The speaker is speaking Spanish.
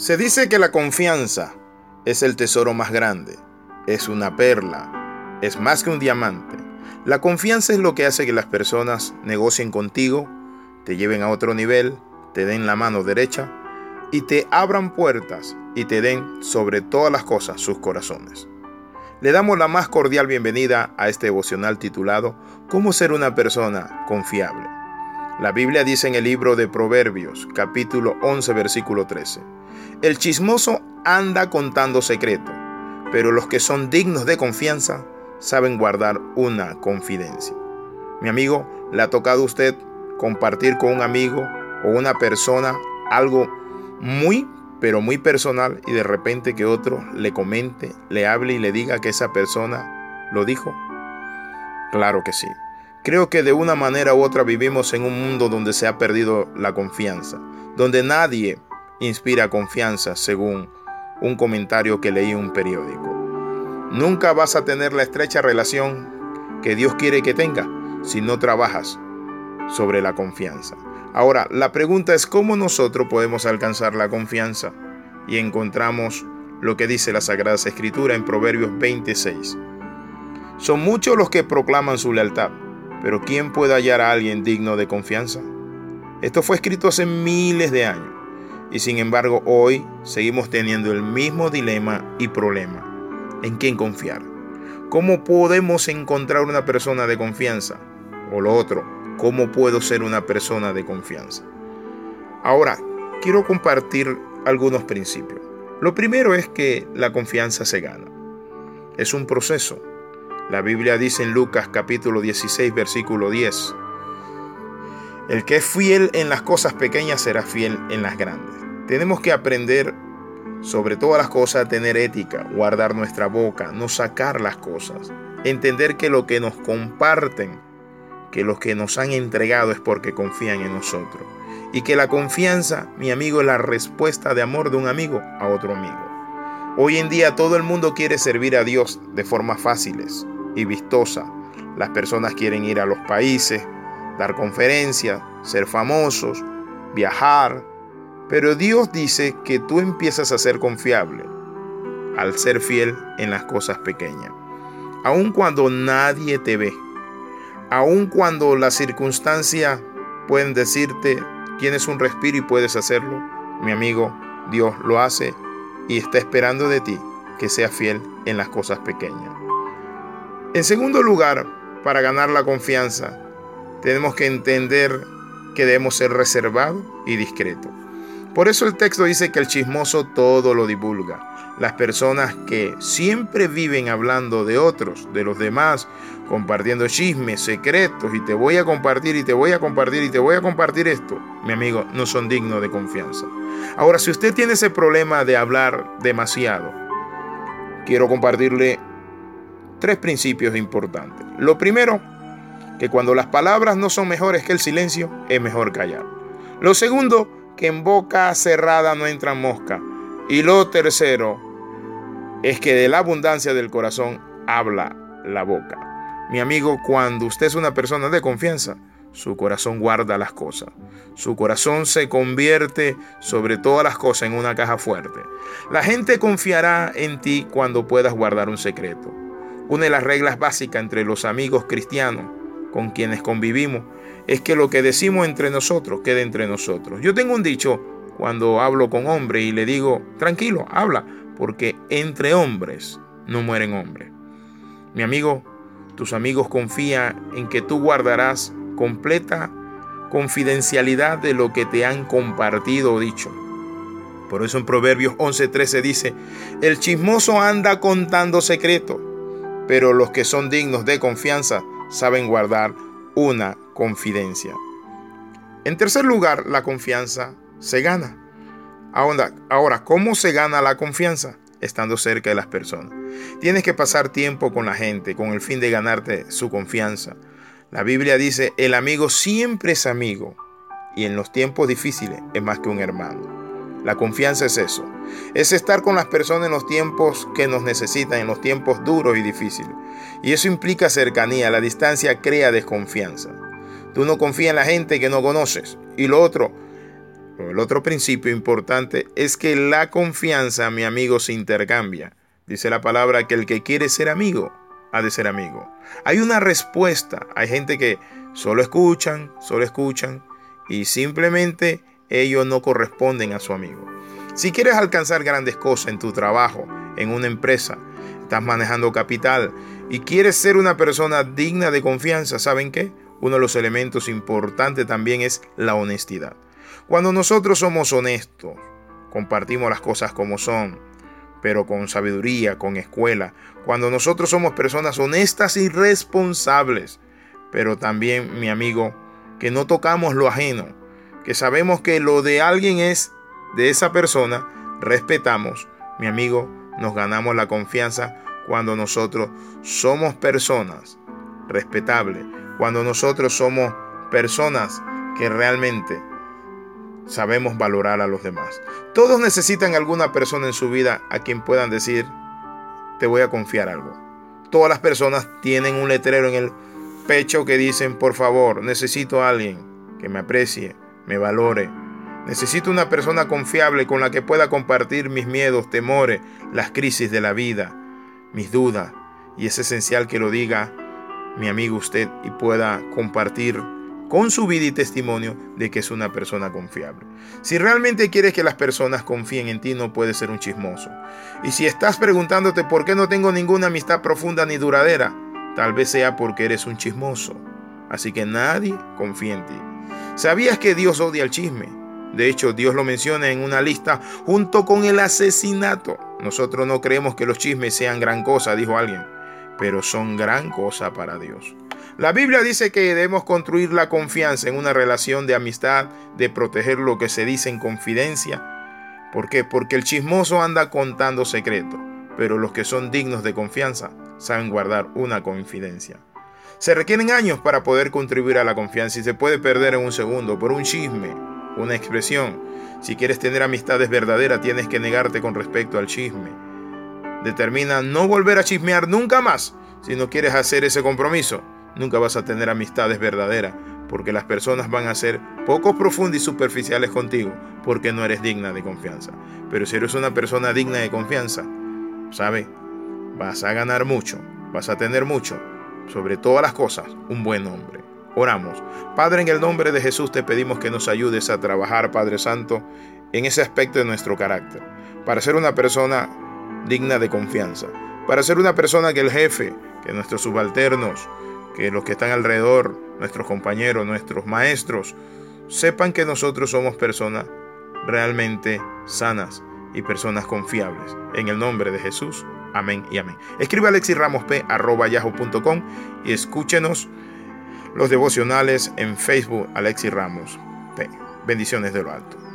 Se dice que la confianza es el tesoro más grande, es una perla, es más que un diamante. La confianza es lo que hace que las personas negocien contigo, te lleven a otro nivel, te den la mano derecha y te abran puertas y te den sobre todas las cosas sus corazones. Le damos la más cordial bienvenida a este devocional titulado ¿Cómo ser una persona confiable? La Biblia dice en el libro de Proverbios, capítulo 11, versículo 13. El chismoso anda contando secreto, pero los que son dignos de confianza saben guardar una confidencia. Mi amigo, ¿le ha tocado a usted compartir con un amigo o una persona algo muy, pero muy personal y de repente que otro le comente, le hable y le diga que esa persona lo dijo? Claro que sí. Creo que de una manera u otra vivimos en un mundo donde se ha perdido la confianza, donde nadie inspira confianza, según un comentario que leí en un periódico. Nunca vas a tener la estrecha relación que Dios quiere que tenga si no trabajas sobre la confianza. Ahora, la pregunta es cómo nosotros podemos alcanzar la confianza y encontramos lo que dice la Sagrada Escritura en Proverbios 26. Son muchos los que proclaman su lealtad, pero ¿quién puede hallar a alguien digno de confianza? Esto fue escrito hace miles de años y sin embargo hoy seguimos teniendo el mismo dilema y problema. ¿En quién confiar? ¿Cómo podemos encontrar una persona de confianza? O lo otro, ¿cómo puedo ser una persona de confianza? Ahora, quiero compartir algunos principios. Lo primero es que la confianza se gana. Es un proceso. La Biblia dice en Lucas capítulo 16 versículo 10, el que es fiel en las cosas pequeñas será fiel en las grandes. Tenemos que aprender sobre todas las cosas a tener ética, guardar nuestra boca, no sacar las cosas, entender que lo que nos comparten, que lo que nos han entregado es porque confían en nosotros. Y que la confianza, mi amigo, es la respuesta de amor de un amigo a otro amigo. Hoy en día todo el mundo quiere servir a Dios de formas fáciles y vistosas. Las personas quieren ir a los países, dar conferencias, ser famosos, viajar, pero Dios dice que tú empiezas a ser confiable al ser fiel en las cosas pequeñas. Aun cuando nadie te ve, aun cuando las circunstancias pueden decirte tienes un respiro y puedes hacerlo, mi amigo, Dios lo hace y está esperando de ti que seas fiel en las cosas pequeñas. En segundo lugar, para ganar la confianza, tenemos que entender que debemos ser reservados y discretos. Por eso el texto dice que el chismoso todo lo divulga. Las personas que siempre viven hablando de otros, de los demás, compartiendo chismes, secretos, y te voy a compartir, y te voy a compartir, y te voy a compartir esto, mi amigo, no son dignos de confianza. Ahora, si usted tiene ese problema de hablar demasiado, quiero compartirle tres principios importantes. Lo primero, que cuando las palabras no son mejores que el silencio, es mejor callar. Lo segundo, que en boca cerrada no entra mosca. Y lo tercero es que de la abundancia del corazón habla la boca. Mi amigo, cuando usted es una persona de confianza, su corazón guarda las cosas. Su corazón se convierte sobre todas las cosas en una caja fuerte. La gente confiará en ti cuando puedas guardar un secreto. Una de las reglas básicas entre los amigos cristianos con quienes convivimos es que lo que decimos entre nosotros quede entre nosotros. Yo tengo un dicho cuando hablo con hombres y le digo, tranquilo, habla, porque entre hombres no mueren hombres. Mi amigo, tus amigos confían en que tú guardarás completa confidencialidad de lo que te han compartido o dicho. Por eso en Proverbios 11:13 dice, el chismoso anda contando secretos, pero los que son dignos de confianza saben guardar una confidencia. En tercer lugar, la confianza se gana. Ahora, ahora, ¿cómo se gana la confianza? Estando cerca de las personas. Tienes que pasar tiempo con la gente con el fin de ganarte su confianza. La Biblia dice, el amigo siempre es amigo y en los tiempos difíciles es más que un hermano. La confianza es eso. Es estar con las personas en los tiempos que nos necesitan, en los tiempos duros y difíciles. Y eso implica cercanía. La distancia crea desconfianza. Tú no confías en la gente que no conoces. Y lo otro, El otro principio importante es que la confianza, mi amigo, se intercambia. Dice la palabra que el que quiere ser amigo, ha de ser amigo. Hay una respuesta. Hay gente que solo escuchan, solo escuchan y simplemente ellos no corresponden a su amigo. Si quieres alcanzar grandes cosas en tu trabajo, en una empresa, estás manejando capital y quieres ser una persona digna de confianza, ¿saben qué? Uno de los elementos importantes también es la honestidad. Cuando nosotros somos honestos, compartimos las cosas como son, pero con sabiduría, con escuela, cuando nosotros somos personas honestas y responsables, pero también, mi amigo, que no tocamos lo ajeno, que sabemos que lo de alguien es de esa persona, respetamos, mi amigo, nos ganamos la confianza cuando nosotros somos personas respetables, cuando nosotros somos personas que realmente sabemos valorar a los demás. Todos necesitan alguna persona en su vida a quien puedan decir, te voy a confiar algo. Todas las personas tienen un letrero en el pecho que dicen, por favor, necesito a alguien que me aprecie, me valore, Necesito una persona confiable con la que pueda compartir mis miedos, temores, las crisis de la vida, mis dudas. Y es esencial que lo diga mi amigo usted y pueda compartir con su vida y testimonio de que es una persona confiable. Si realmente quieres que las personas confíen en ti, no puedes ser un chismoso. Y si estás preguntándote por qué no tengo ninguna amistad profunda ni duradera, tal vez sea porque eres un chismoso. Así que nadie confía en ti. ¿Sabías que Dios odia el chisme? De hecho, Dios lo menciona en una lista junto con el asesinato. Nosotros no creemos que los chismes sean gran cosa, dijo alguien, pero son gran cosa para Dios. La Biblia dice que debemos construir la confianza en una relación de amistad, de proteger lo que se dice en confidencia. ¿Por qué? Porque el chismoso anda contando secretos, pero los que son dignos de confianza saben guardar una confidencia. Se requieren años para poder contribuir a la confianza y se puede perder en un segundo por un chisme, una expresión. Si quieres tener amistades verdaderas, tienes que negarte con respecto al chisme. Determina no volver a chismear nunca más. Si no quieres hacer ese compromiso, nunca vas a tener amistades verdaderas, porque las personas van a ser poco profundas y superficiales contigo, porque no eres digna de confianza. Pero si eres una persona digna de confianza, ¿sabe? Vas a ganar mucho, vas a tener mucho, sobre todas las cosas, un buen hombre. Oramos. Padre, en el nombre de Jesús te pedimos que nos ayudes a trabajar, Padre Santo, en ese aspecto de nuestro carácter, para ser una persona digna de confianza, para ser una persona que el jefe, que nuestros subalternos, que los que están alrededor, nuestros compañeros, nuestros maestros, sepan que nosotros somos personas realmente sanas y personas confiables. En el nombre de Jesús. Amén y amén. Escribe alexirramosp.com y escúchenos los devocionales en Facebook Alexi Ramos. Bendiciones de lo alto.